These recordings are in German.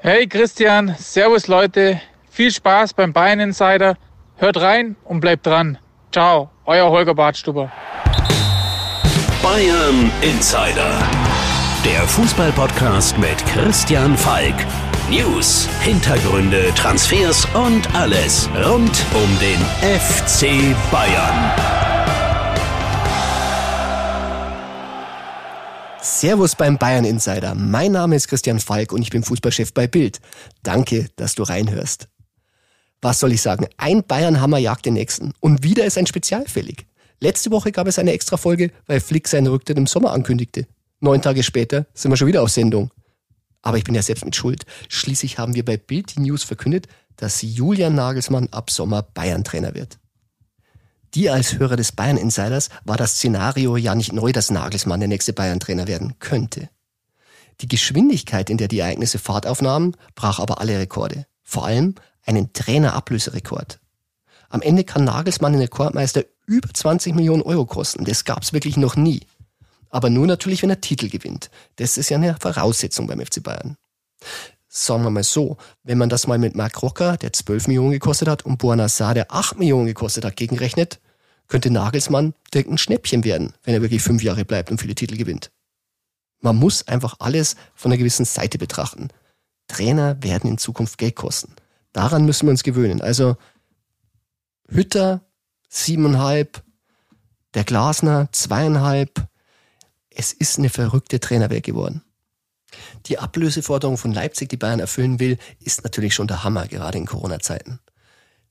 Hey Christian, Servus Leute, viel Spaß beim Bayern Insider. Hört rein und bleibt dran. Ciao, euer Holger Bartstuber. Bayern Insider, der Fußballpodcast mit Christian Falk. News, Hintergründe, Transfers und alles rund um den FC Bayern. Servus beim Bayern Insider. Mein Name ist Christian Falk und ich bin Fußballchef bei Bild. Danke, dass du reinhörst. Was soll ich sagen? Ein Bayern-Hammer jagt den nächsten. Und wieder ist ein Spezial fällig. Letzte Woche gab es eine extra Folge, weil Flick seinen Rücktritt im Sommer ankündigte. Neun Tage später sind wir schon wieder auf Sendung. Aber ich bin ja selbst mit Schuld. Schließlich haben wir bei Bild die News verkündet, dass Julian Nagelsmann ab Sommer Bayern-Trainer wird. Dir als Hörer des Bayern Insiders war das Szenario ja nicht neu, dass Nagelsmann der nächste Bayern-Trainer werden könnte. Die Geschwindigkeit, in der die Ereignisse Fahrt aufnahmen, brach aber alle Rekorde. Vor allem einen Trainerablöserekord. Am Ende kann Nagelsmann den Rekordmeister über 20 Millionen Euro kosten. Das gab's wirklich noch nie. Aber nur natürlich, wenn er Titel gewinnt. Das ist ja eine Voraussetzung beim FC Bayern. Sagen wir mal so, wenn man das mal mit Mark Rocker, der 12 Millionen gekostet hat, und Buonassar, der 8 Millionen gekostet hat, gegenrechnet, könnte Nagelsmann direkt ein Schnäppchen werden, wenn er wirklich fünf Jahre bleibt und viele Titel gewinnt. Man muss einfach alles von einer gewissen Seite betrachten. Trainer werden in Zukunft Geld kosten. Daran müssen wir uns gewöhnen. Also Hütter siebeneinhalb, der Glasner zweieinhalb, es ist eine verrückte Trainerwelt geworden. Die Ablöseforderung von Leipzig, die Bayern erfüllen will, ist natürlich schon der Hammer, gerade in Corona-Zeiten.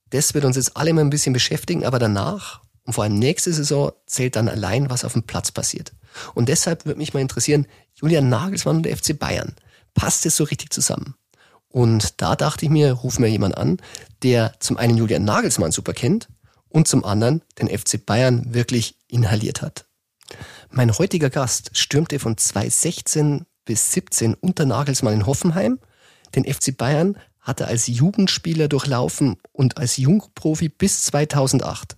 Das wird uns jetzt alle mal ein bisschen beschäftigen, aber danach und vor allem nächste Saison zählt dann allein, was auf dem Platz passiert. Und deshalb würde mich mal interessieren, Julian Nagelsmann und der FC Bayern, passt es so richtig zusammen? Und da dachte ich mir, ruf mir jemand an, der zum einen Julian Nagelsmann super kennt und zum anderen den FC Bayern wirklich inhaliert hat. Mein heutiger Gast stürmte von 2016 bis 17 unter Nagelsmann in Hoffenheim. Den FC Bayern hat er als Jugendspieler durchlaufen und als Jungprofi bis 2008.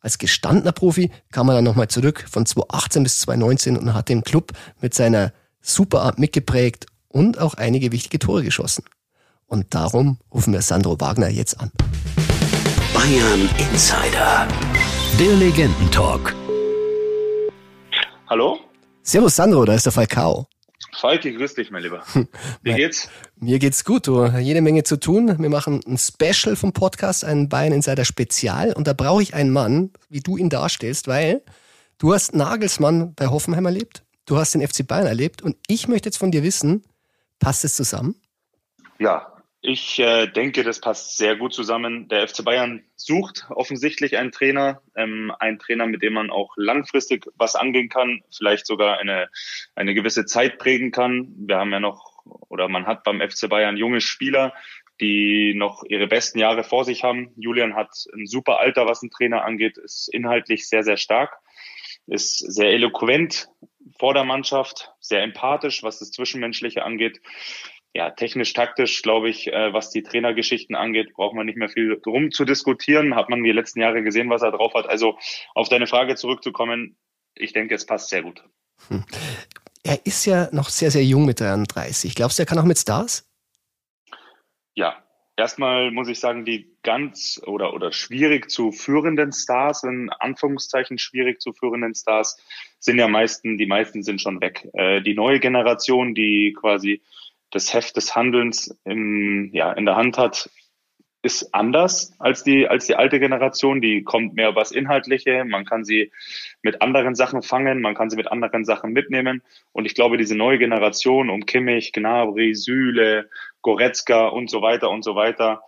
Als gestandener Profi kam er dann nochmal zurück von 2018 bis 2019 und hat den Club mit seiner Superart mitgeprägt und auch einige wichtige Tore geschossen. Und darum rufen wir Sandro Wagner jetzt an. Bayern Insider, der Legendentalk. Hallo? Servus Sandro, da ist der Falcao. Falki, grüß dich, mein Lieber. Wie geht's? Mir geht's gut, du. Jede Menge zu tun. Wir machen ein Special vom Podcast, ein Bayern Insider Spezial. Und da brauche ich einen Mann, wie du ihn darstellst, weil du hast Nagelsmann bei Hoffenheim erlebt. Du hast den FC Bayern erlebt. Und ich möchte jetzt von dir wissen, passt es zusammen? Ja, ich äh, denke, das passt sehr gut zusammen. Der FC Bayern sucht offensichtlich einen Trainer, ähm, einen Trainer, mit dem man auch langfristig was angehen kann, vielleicht sogar eine, eine gewisse Zeit prägen kann. Wir haben ja noch, oder man hat beim FC Bayern junge Spieler, die noch ihre besten Jahre vor sich haben. Julian hat ein super Alter, was ein Trainer angeht, ist inhaltlich sehr, sehr stark, ist sehr eloquent vor der Mannschaft, sehr empathisch, was das Zwischenmenschliche angeht ja, technisch, taktisch, glaube ich, äh, was die Trainergeschichten angeht, braucht man nicht mehr viel drum zu diskutieren. Hat man die letzten Jahre gesehen, was er drauf hat. Also auf deine Frage zurückzukommen, ich denke, es passt sehr gut. Hm. Er ist ja noch sehr, sehr jung mit 33. Glaubst du, er kann auch mit Stars? Ja, erstmal muss ich sagen, die ganz oder, oder schwierig zu führenden Stars, in Anführungszeichen schwierig zu führenden Stars, sind ja meisten, die meisten sind schon weg. Äh, die neue Generation, die quasi das Heft des Handelns im, ja, in der Hand hat, ist anders als die, als die alte Generation. Die kommt mehr was Inhaltliche. Man kann sie mit anderen Sachen fangen. Man kann sie mit anderen Sachen mitnehmen. Und ich glaube, diese neue Generation um Kimmich, Gnabry, Süle, Goretzka und so weiter und so weiter,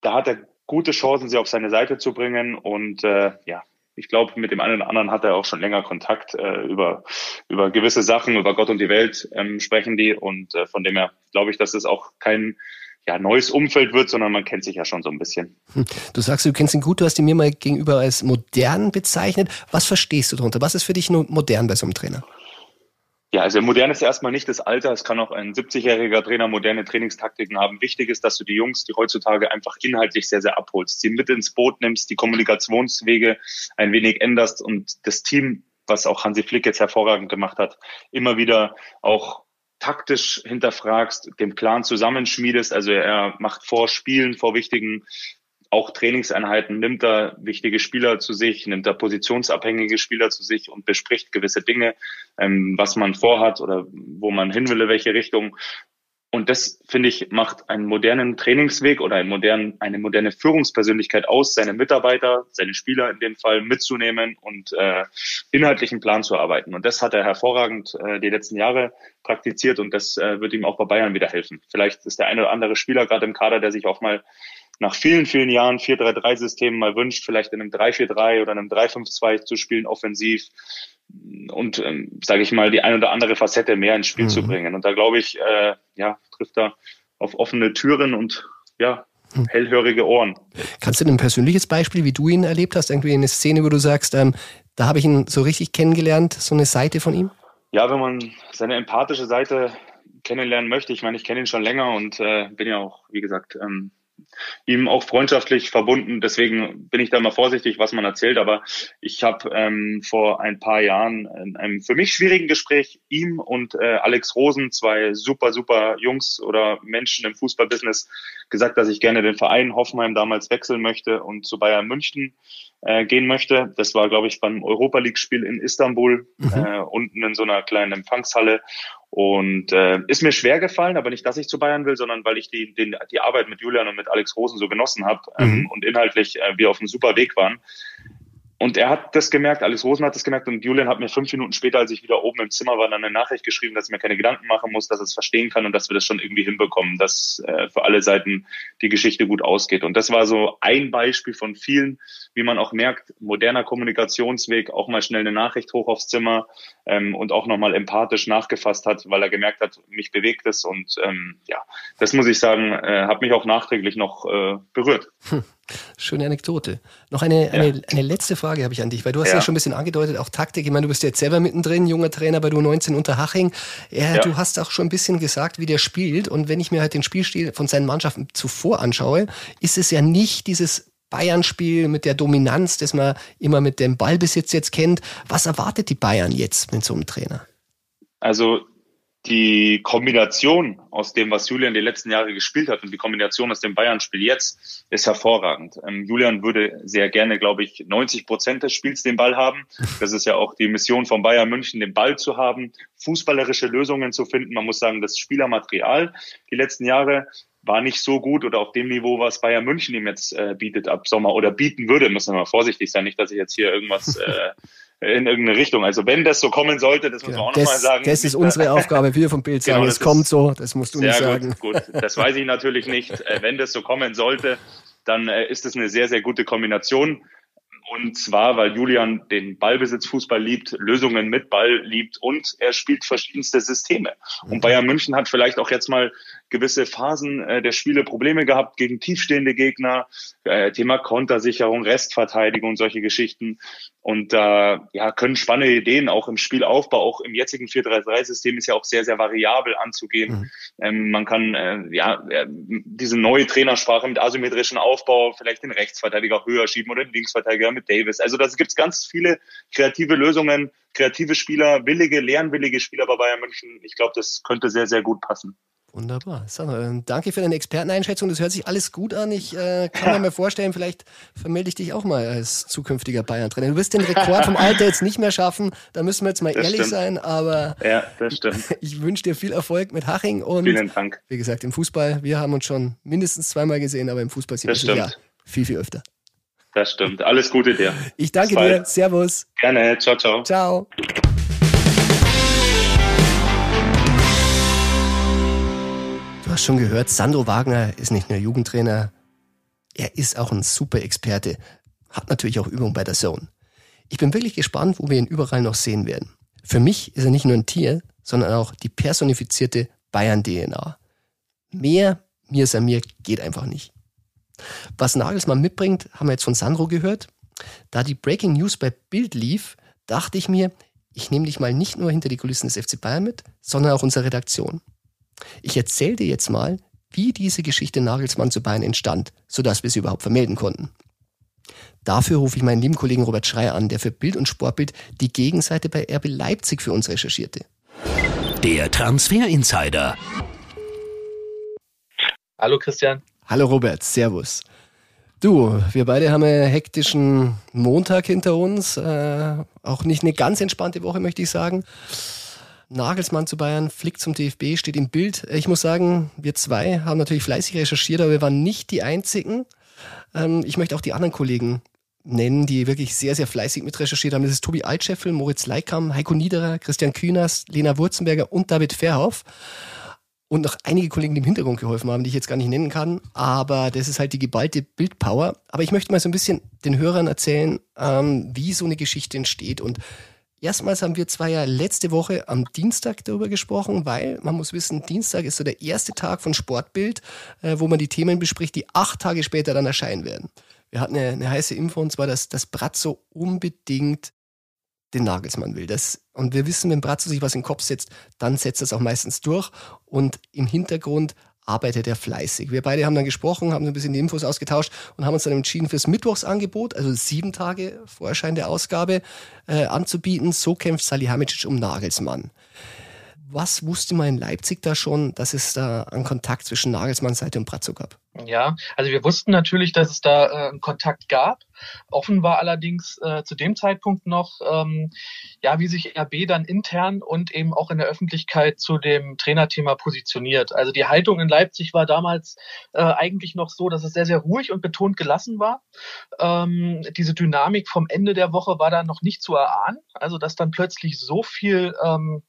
da hat er gute Chancen, sie auf seine Seite zu bringen. Und äh, ja, ich glaube, mit dem einen oder anderen hat er auch schon länger Kontakt äh, über, über gewisse Sachen, über Gott und die Welt ähm, sprechen die. Und äh, von dem her glaube ich, dass es auch kein ja, neues Umfeld wird, sondern man kennt sich ja schon so ein bisschen. Hm. Du sagst, du kennst ihn gut, du hast ihn mir mal gegenüber als modern bezeichnet. Was verstehst du darunter? Was ist für dich modern bei so einem Trainer? Ja, also modern ist erstmal nicht das Alter. Es kann auch ein 70-jähriger Trainer moderne Trainingstaktiken haben. Wichtig ist, dass du die Jungs, die heutzutage einfach inhaltlich sehr, sehr abholst, sie mit ins Boot nimmst, die Kommunikationswege ein wenig änderst und das Team, was auch Hansi Flick jetzt hervorragend gemacht hat, immer wieder auch taktisch hinterfragst, den Plan zusammenschmiedest. Also er macht vor Spielen, vor wichtigen auch Trainingseinheiten nimmt er wichtige Spieler zu sich, nimmt er positionsabhängige Spieler zu sich und bespricht gewisse Dinge, ähm, was man vorhat oder wo man hin will, welche Richtung. Und das, finde ich, macht einen modernen Trainingsweg oder einen modernen, eine moderne Führungspersönlichkeit aus, seine Mitarbeiter, seine Spieler in dem Fall mitzunehmen und äh, inhaltlichen Plan zu arbeiten. Und das hat er hervorragend äh, die letzten Jahre praktiziert und das äh, wird ihm auch bei Bayern wieder helfen. Vielleicht ist der eine oder andere Spieler gerade im Kader, der sich auch mal nach vielen, vielen Jahren 4-3-3-System mal wünscht, vielleicht in einem 3-4-3 oder einem 3-5-2 zu spielen, offensiv und, ähm, sage ich mal, die ein oder andere Facette mehr ins Spiel mhm. zu bringen. Und da glaube ich, äh, ja, trifft er auf offene Türen und ja, mhm. hellhörige Ohren. Kannst du ein persönliches Beispiel, wie du ihn erlebt hast, irgendwie eine Szene, wo du sagst, ähm, da habe ich ihn so richtig kennengelernt, so eine Seite von ihm? Ja, wenn man seine empathische Seite kennenlernen möchte, ich meine, ich kenne ihn schon länger und äh, bin ja auch, wie gesagt, ähm, ihm auch freundschaftlich verbunden. Deswegen bin ich da mal vorsichtig, was man erzählt. Aber ich habe ähm, vor ein paar Jahren in einem für mich schwierigen Gespräch ihm und äh, Alex Rosen, zwei super, super Jungs oder Menschen im Fußballbusiness, gesagt, dass ich gerne den Verein Hoffenheim damals wechseln möchte und zu Bayern München äh, gehen möchte. Das war, glaube ich, beim Europa League-Spiel in Istanbul, mhm. äh, unten in so einer kleinen Empfangshalle. Und äh, ist mir schwer gefallen, aber nicht, dass ich zu Bayern will, sondern weil ich die, den, die Arbeit mit Julian und mit Alex Rosen so genossen habe ähm, mhm. und inhaltlich äh, wir auf einem super Weg waren. Und er hat das gemerkt, Alex Rosen hat das gemerkt und Julian hat mir fünf Minuten später, als ich wieder oben im Zimmer war, dann eine Nachricht geschrieben, dass ich mir keine Gedanken machen muss, dass es verstehen kann und dass wir das schon irgendwie hinbekommen, dass äh, für alle Seiten die Geschichte gut ausgeht. Und das war so ein Beispiel von vielen, wie man auch merkt, moderner Kommunikationsweg, auch mal schnell eine Nachricht hoch aufs Zimmer ähm, und auch nochmal empathisch nachgefasst hat, weil er gemerkt hat, mich bewegt es. Und ähm, ja, das muss ich sagen, äh, hat mich auch nachträglich noch äh, berührt. Hm. Schöne Anekdote. Noch eine, ja. eine, eine letzte Frage habe ich an dich, weil du hast ja. ja. schon ein bisschen angedeutet, auch Taktik. Ich meine, du bist jetzt selber mittendrin, junger Trainer bei Du19 Unterhaching. Ja, ja. Du hast auch schon ein bisschen gesagt, wie der spielt. Und wenn ich mir halt den Spielstil von seinen Mannschaften zuvor anschaue, ist es ja nicht dieses Bayern-Spiel mit der Dominanz, das man immer mit dem Ballbesitz jetzt kennt. Was erwartet die Bayern jetzt mit so einem Trainer? Also die Kombination aus dem, was Julian die letzten Jahre gespielt hat und die Kombination aus dem Bayern-Spiel jetzt ist hervorragend. Ähm, Julian würde sehr gerne, glaube ich, 90 Prozent des Spiels den Ball haben. Das ist ja auch die Mission von Bayern München, den Ball zu haben, fußballerische Lösungen zu finden. Man muss sagen, das Spielermaterial die letzten Jahre war nicht so gut oder auf dem Niveau, was Bayern München ihm jetzt äh, bietet ab Sommer oder bieten würde, müssen wir mal vorsichtig sein, nicht, dass ich jetzt hier irgendwas äh, in irgendeine Richtung. Also wenn das so kommen sollte, das muss man auch nochmal sagen. Das ist unsere Aufgabe, wir vom Bild genau, sagen, es kommt so, das musst du nicht sagen. Gut, gut, das weiß ich natürlich nicht. Äh, wenn das so kommen sollte, dann äh, ist es eine sehr, sehr gute Kombination. Und zwar, weil Julian den Ballbesitzfußball liebt, Lösungen mit Ball liebt und er spielt verschiedenste Systeme. Und Bayern München hat vielleicht auch jetzt mal gewisse Phasen äh, der Spiele Probleme gehabt gegen tiefstehende Gegner, äh, Thema Kontersicherung, Restverteidigung und solche Geschichten. Und da äh, ja, können spannende Ideen auch im Spielaufbau, auch im jetzigen 4-3-3-System ist ja auch sehr, sehr variabel anzugehen. Mhm. Ähm, man kann äh, ja äh, diese neue Trainersprache mit asymmetrischen Aufbau vielleicht den Rechtsverteidiger höher schieben oder den Linksverteidiger mit Davis. Also da gibt es ganz viele kreative Lösungen, kreative Spieler, willige, lernwillige Spieler bei Bayern München. Ich glaube, das könnte sehr, sehr gut passen. Wunderbar. Sandra, ähm, danke für deine Experteneinschätzung. Das hört sich alles gut an. Ich äh, kann ja. mir vorstellen, vielleicht vermelde ich dich auch mal als zukünftiger Bayern-Trainer. Du wirst den Rekord vom Alter jetzt nicht mehr schaffen. Da müssen wir jetzt mal das ehrlich stimmt. sein. Aber ja, das stimmt. ich wünsche dir viel Erfolg mit Haching und Vielen Dank. wie gesagt, im Fußball, wir haben uns schon mindestens zweimal gesehen, aber im Fußball sieht man ja viel, viel öfter. Das stimmt. Alles Gute dir. Ich danke dir. Servus. Gerne. Ciao, ciao. Ciao. Du hast schon gehört, Sandro Wagner ist nicht nur Jugendtrainer, er ist auch ein super Experte, hat natürlich auch Übung bei der Zone. Ich bin wirklich gespannt, wo wir ihn überall noch sehen werden. Für mich ist er nicht nur ein Tier, sondern auch die personifizierte Bayern-DNA. Mehr mir ist mir geht einfach nicht. Was Nagelsmann mitbringt, haben wir jetzt von Sandro gehört. Da die Breaking News bei Bild lief, dachte ich mir, ich nehme dich mal nicht nur hinter die Kulissen des FC Bayern mit, sondern auch unsere Redaktion. Ich erzähle dir jetzt mal, wie diese Geschichte Nagelsmann zu Bayern entstand, sodass wir sie überhaupt vermelden konnten. Dafür rufe ich meinen lieben Kollegen Robert Schreier an, der für Bild und Sportbild die Gegenseite bei RB Leipzig für uns recherchierte. Der Transfer Insider. Hallo Christian. Hallo Robert, Servus. Du, wir beide haben einen hektischen Montag hinter uns. Äh, auch nicht eine ganz entspannte Woche, möchte ich sagen. Nagelsmann zu Bayern, Flick zum DFB, steht im Bild. Ich muss sagen, wir zwei haben natürlich fleißig recherchiert, aber wir waren nicht die Einzigen. Ähm, ich möchte auch die anderen Kollegen nennen, die wirklich sehr, sehr fleißig mit recherchiert haben. Das ist Tobi Altscheffel, Moritz Leikam, Heiko Niederer, Christian Kühners, Lena Wurzenberger und David Verhoff und noch einige Kollegen, die im Hintergrund geholfen haben, die ich jetzt gar nicht nennen kann. Aber das ist halt die geballte Bildpower. Aber ich möchte mal so ein bisschen den Hörern erzählen, ähm, wie so eine Geschichte entsteht. Und erstmals haben wir zwei ja letzte Woche am Dienstag darüber gesprochen, weil man muss wissen, Dienstag ist so der erste Tag von Sportbild, äh, wo man die Themen bespricht, die acht Tage später dann erscheinen werden. Wir hatten eine, eine heiße Info und zwar, dass das Bratzo unbedingt den Nagelsmann will. Das, und wir wissen, wenn Bratzo sich was in den Kopf setzt, dann setzt er es auch meistens durch. Und im Hintergrund arbeitet er fleißig. Wir beide haben dann gesprochen, haben ein bisschen die Infos ausgetauscht und haben uns dann entschieden, fürs Mittwochsangebot, also sieben Tage vor Erscheinen der Ausgabe, äh, anzubieten. So kämpft Salihamidzic um Nagelsmann. Was wusste man in Leipzig da schon, dass es da einen Kontakt zwischen Nagelsmann Seite und Bratzo gab? Ja, also wir wussten natürlich, dass es da äh, einen Kontakt gab. Offen war allerdings äh, zu dem Zeitpunkt noch, ähm, ja, wie sich RB dann intern und eben auch in der Öffentlichkeit zu dem Trainerthema positioniert. Also die Haltung in Leipzig war damals äh, eigentlich noch so, dass es sehr, sehr ruhig und betont gelassen war. Ähm, diese Dynamik vom Ende der Woche war da noch nicht zu erahnen. Also dass dann plötzlich so viel ähm,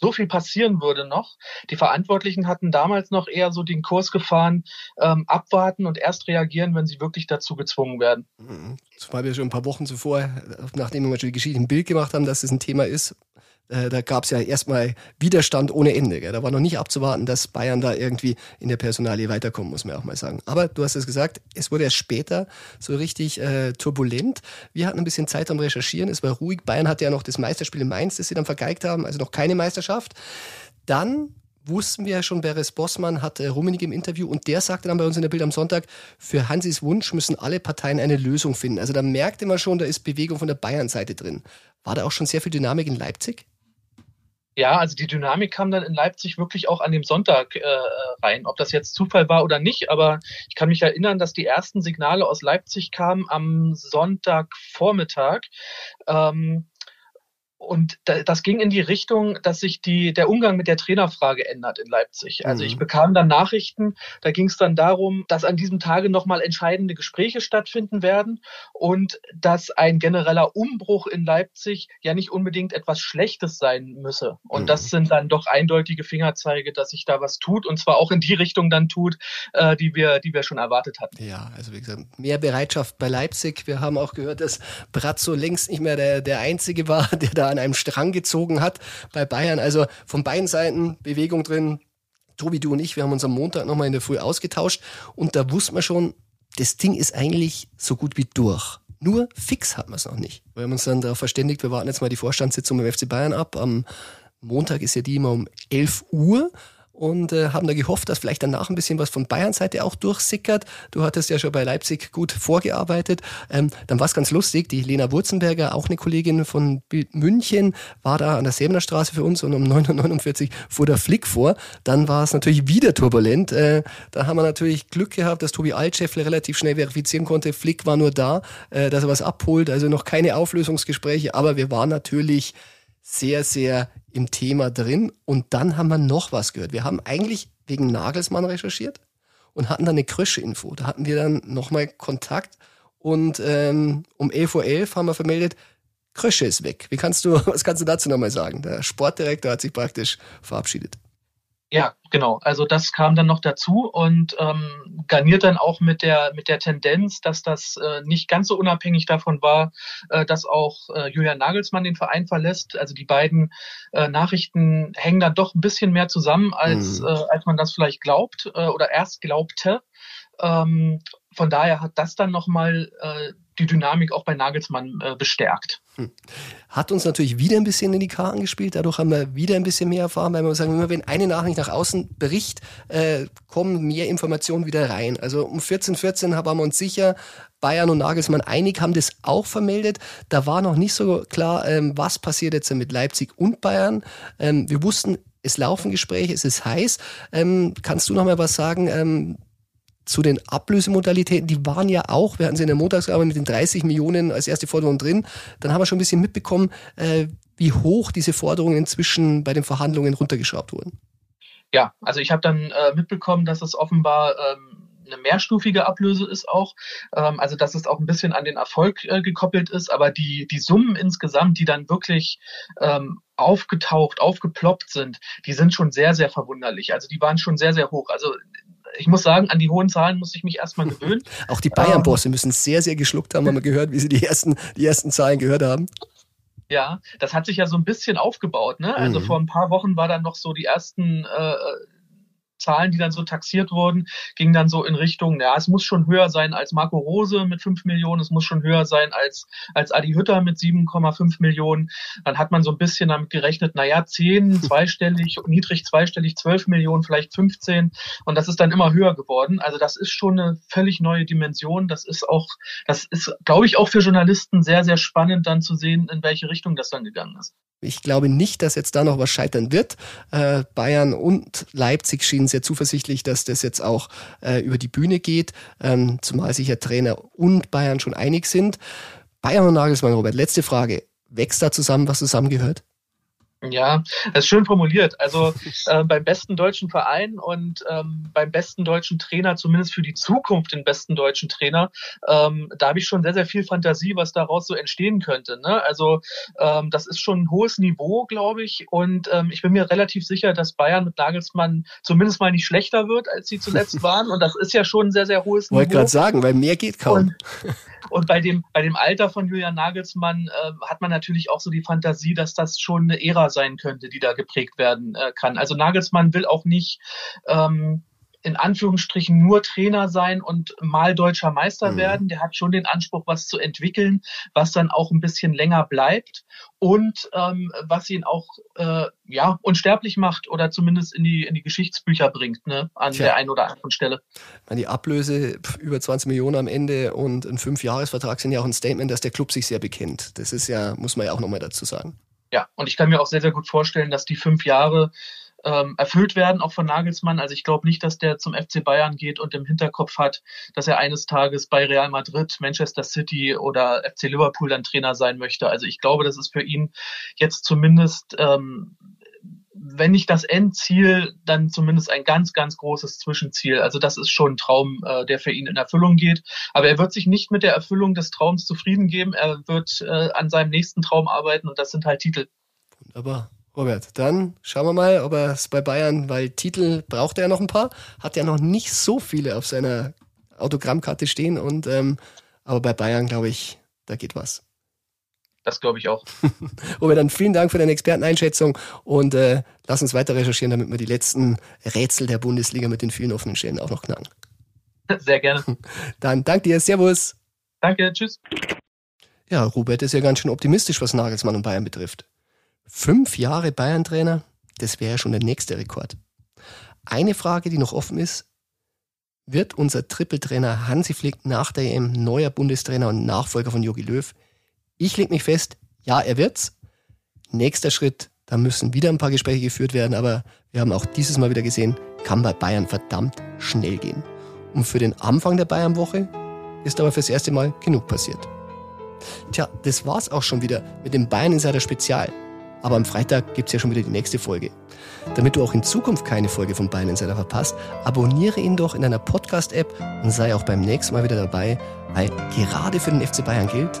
so viel passieren würde noch. Die Verantwortlichen hatten damals noch eher so den Kurs gefahren, ähm, abwarten und erst reagieren, wenn sie wirklich dazu gezwungen werden. Mhm. Zumal wir schon ein paar Wochen zuvor, nachdem wir mal die Geschichte im Bild gemacht haben, dass es ein Thema ist, äh, da gab es ja erstmal Widerstand ohne Ende. Gell? Da war noch nicht abzuwarten, dass Bayern da irgendwie in der Personalie weiterkommen, muss man auch mal sagen. Aber du hast es gesagt, es wurde erst später so richtig äh, turbulent. Wir hatten ein bisschen Zeit am Recherchieren, es war ruhig. Bayern hatte ja noch das Meisterspiel in Mainz, das sie dann vergeigt haben, also noch keine Meisterschaft. Dann wussten wir ja schon, Beres Bossmann hat äh, Rummenigge im Interview und der sagte dann bei uns in der Bild am Sonntag, für Hansis Wunsch müssen alle Parteien eine Lösung finden. Also da merkte man schon, da ist Bewegung von der Bayern-Seite drin. War da auch schon sehr viel Dynamik in Leipzig? Ja, also die Dynamik kam dann in Leipzig wirklich auch an dem Sonntag äh, rein. Ob das jetzt Zufall war oder nicht, aber ich kann mich erinnern, dass die ersten Signale aus Leipzig kamen am Sonntagvormittag. Ähm, und das ging in die Richtung, dass sich die, der Umgang mit der Trainerfrage ändert in Leipzig. Also ich mhm. bekam dann Nachrichten, da ging es dann darum, dass an diesem Tage nochmal entscheidende Gespräche stattfinden werden und dass ein genereller Umbruch in Leipzig ja nicht unbedingt etwas Schlechtes sein müsse. Und mhm. das sind dann doch eindeutige Fingerzeige, dass sich da was tut und zwar auch in die Richtung dann tut, äh, die, wir, die wir schon erwartet hatten. Ja, also wie gesagt, mehr Bereitschaft bei Leipzig. Wir haben auch gehört, dass Brazzo längst nicht mehr der, der Einzige war, der da an einem Strang gezogen hat bei Bayern. Also von beiden Seiten Bewegung drin. Tobi, du und ich, wir haben uns am Montag nochmal in der Früh ausgetauscht und da wusste man schon, das Ding ist eigentlich so gut wie durch. Nur fix hat man es noch nicht. Wir haben uns dann darauf verständigt, wir warten jetzt mal die Vorstandssitzung beim FC Bayern ab. Am Montag ist ja die immer um 11 Uhr und äh, haben da gehofft, dass vielleicht danach ein bisschen was von Bayern Seite auch durchsickert. Du hattest ja schon bei Leipzig gut vorgearbeitet. Ähm, dann war es ganz lustig, die Lena Wurzenberger, auch eine Kollegin von Bild München, war da an der Säbener Straße für uns und um 9.49 Uhr fuhr der Flick vor. Dann war es natürlich wieder turbulent. Äh, da haben wir natürlich Glück gehabt, dass Tobi Altscheffler relativ schnell verifizieren konnte. Flick war nur da, äh, dass er was abholt. Also noch keine Auflösungsgespräche, aber wir waren natürlich sehr, sehr im Thema drin. Und dann haben wir noch was gehört. Wir haben eigentlich wegen Nagelsmann recherchiert und hatten dann eine Krösche-Info. Da hatten wir dann nochmal Kontakt und ähm, um 11.11 Uhr .11 haben wir vermeldet, Krösche ist weg. Wie kannst du, was kannst du dazu nochmal sagen? Der Sportdirektor hat sich praktisch verabschiedet. Ja, genau. Also das kam dann noch dazu und ähm, garniert dann auch mit der mit der Tendenz, dass das äh, nicht ganz so unabhängig davon war, äh, dass auch äh, Julian Nagelsmann den Verein verlässt. Also die beiden äh, Nachrichten hängen dann doch ein bisschen mehr zusammen, als mhm. äh, als man das vielleicht glaubt äh, oder erst glaubte. Ähm, von daher hat das dann nochmal äh, die Dynamik auch bei Nagelsmann äh, bestärkt. Hm. Hat uns natürlich wieder ein bisschen in die Karten gespielt. Dadurch haben wir wieder ein bisschen mehr erfahren, weil wir sagen, immer wenn eine Nachricht nach außen bericht, äh, kommen mehr Informationen wieder rein. Also um 14.14 14 waren wir uns sicher, Bayern und Nagelsmann einig, haben das auch vermeldet. Da war noch nicht so klar, ähm, was passiert jetzt mit Leipzig und Bayern. Ähm, wir wussten, Es laufen Gespräche, es ist heiß. Ähm, kannst du noch mal was sagen? Zu den Ablösemodalitäten, die waren ja auch, wir hatten sie in der Montagsgabe mit den 30 Millionen als erste Forderung drin. Dann haben wir schon ein bisschen mitbekommen, äh, wie hoch diese Forderungen inzwischen bei den Verhandlungen runtergeschraubt wurden. Ja, also ich habe dann äh, mitbekommen, dass es offenbar ähm, eine mehrstufige Ablöse ist auch, ähm, also dass es auch ein bisschen an den Erfolg äh, gekoppelt ist, aber die, die Summen insgesamt, die dann wirklich ähm, aufgetaucht, aufgeploppt sind, die sind schon sehr, sehr verwunderlich. Also die waren schon sehr, sehr hoch. Also ich muss sagen, an die hohen Zahlen muss ich mich erstmal gewöhnen. Auch die Bayern-Bosse ähm, müssen sehr, sehr geschluckt haben, haben wir gehört, wie sie die ersten, die ersten Zahlen gehört haben. Ja, das hat sich ja so ein bisschen aufgebaut. Ne? Also mhm. vor ein paar Wochen war dann noch so die ersten äh, Zahlen, die dann so taxiert wurden, gingen dann so in Richtung, ja, es muss schon höher sein als Marco Rose mit 5 Millionen, es muss schon höher sein als, als Adi Hütter mit 7,5 Millionen. Dann hat man so ein bisschen damit gerechnet, naja, 10, zweistellig, niedrig zweistellig, 12 Millionen, vielleicht 15. Und das ist dann immer höher geworden. Also das ist schon eine völlig neue Dimension. Das ist auch, das ist, glaube ich, auch für Journalisten sehr, sehr spannend dann zu sehen, in welche Richtung das dann gegangen ist. Ich glaube nicht, dass jetzt da noch was scheitern wird. Äh, Bayern und Leipzig schienen sehr zuversichtlich, dass das jetzt auch äh, über die Bühne geht, ähm, zumal sich ja Trainer und Bayern schon einig sind. Bayern und Nagelsmann, Robert, letzte Frage. Wächst da zusammen, was zusammengehört? Ja, das ist schön formuliert. Also äh, beim besten deutschen Verein und ähm, beim besten deutschen Trainer, zumindest für die Zukunft den besten deutschen Trainer, ähm, da habe ich schon sehr, sehr viel Fantasie, was daraus so entstehen könnte. Ne? Also ähm, das ist schon ein hohes Niveau, glaube ich. Und ähm, ich bin mir relativ sicher, dass Bayern mit Nagelsmann zumindest mal nicht schlechter wird, als sie zuletzt waren. Und das ist ja schon ein sehr, sehr hohes Niveau. Wollte gerade sagen, weil mehr geht kaum. Und, und bei dem, bei dem Alter von Julian Nagelsmann äh, hat man natürlich auch so die Fantasie, dass das schon eine Ära sein könnte, die da geprägt werden äh, kann. Also Nagelsmann will auch nicht ähm, in Anführungsstrichen nur Trainer sein und mal deutscher Meister mhm. werden. Der hat schon den Anspruch, was zu entwickeln, was dann auch ein bisschen länger bleibt und ähm, was ihn auch äh, ja unsterblich macht oder zumindest in die in die Geschichtsbücher bringt, ne, an Tja. der einen oder anderen Stelle. Die Ablöse über 20 Millionen am Ende und ein Fünfjahresvertrag sind ja auch ein Statement, dass der Club sich sehr bekennt. Das ist ja, muss man ja auch nochmal dazu sagen. Ja, und ich kann mir auch sehr, sehr gut vorstellen, dass die fünf Jahre ähm, erfüllt werden, auch von Nagelsmann. Also ich glaube nicht, dass der zum FC Bayern geht und im Hinterkopf hat, dass er eines Tages bei Real Madrid, Manchester City oder FC Liverpool dann Trainer sein möchte. Also ich glaube, das ist für ihn jetzt zumindest ähm, wenn nicht das Endziel, dann zumindest ein ganz, ganz großes Zwischenziel. Also das ist schon ein Traum, äh, der für ihn in Erfüllung geht. Aber er wird sich nicht mit der Erfüllung des Traums zufrieden geben. Er wird äh, an seinem nächsten Traum arbeiten und das sind halt Titel. Wunderbar. Robert, dann schauen wir mal, ob er es bei Bayern, weil Titel braucht er ja noch ein paar, hat ja noch nicht so viele auf seiner Autogrammkarte stehen und ähm, aber bei Bayern glaube ich, da geht was. Das glaube ich auch. Robert, dann vielen Dank für deine Experteneinschätzung und äh, lass uns weiter recherchieren, damit wir die letzten Rätsel der Bundesliga mit den vielen offenen Stellen auch noch knacken. Sehr gerne. Dann danke dir, Servus. Danke, tschüss. Ja, Robert ist ja ganz schön optimistisch, was Nagelsmann und Bayern betrifft. Fünf Jahre Bayern-Trainer, das wäre ja schon der nächste Rekord. Eine Frage, die noch offen ist, wird unser Trippeltrainer Hansi Flick nach der EM neuer Bundestrainer und Nachfolger von Jogi Löw? Ich lege mich fest, ja, er wird's. Nächster Schritt, da müssen wieder ein paar Gespräche geführt werden, aber wir haben auch dieses Mal wieder gesehen, kann bei Bayern verdammt schnell gehen. Und für den Anfang der Bayernwoche ist aber fürs erste Mal genug passiert. Tja, das war's auch schon wieder mit dem Bayern Insider Spezial. Aber am Freitag gibt's ja schon wieder die nächste Folge. Damit du auch in Zukunft keine Folge von Bayern Insider verpasst, abonniere ihn doch in deiner Podcast-App und sei auch beim nächsten Mal wieder dabei, weil gerade für den FC Bayern gilt,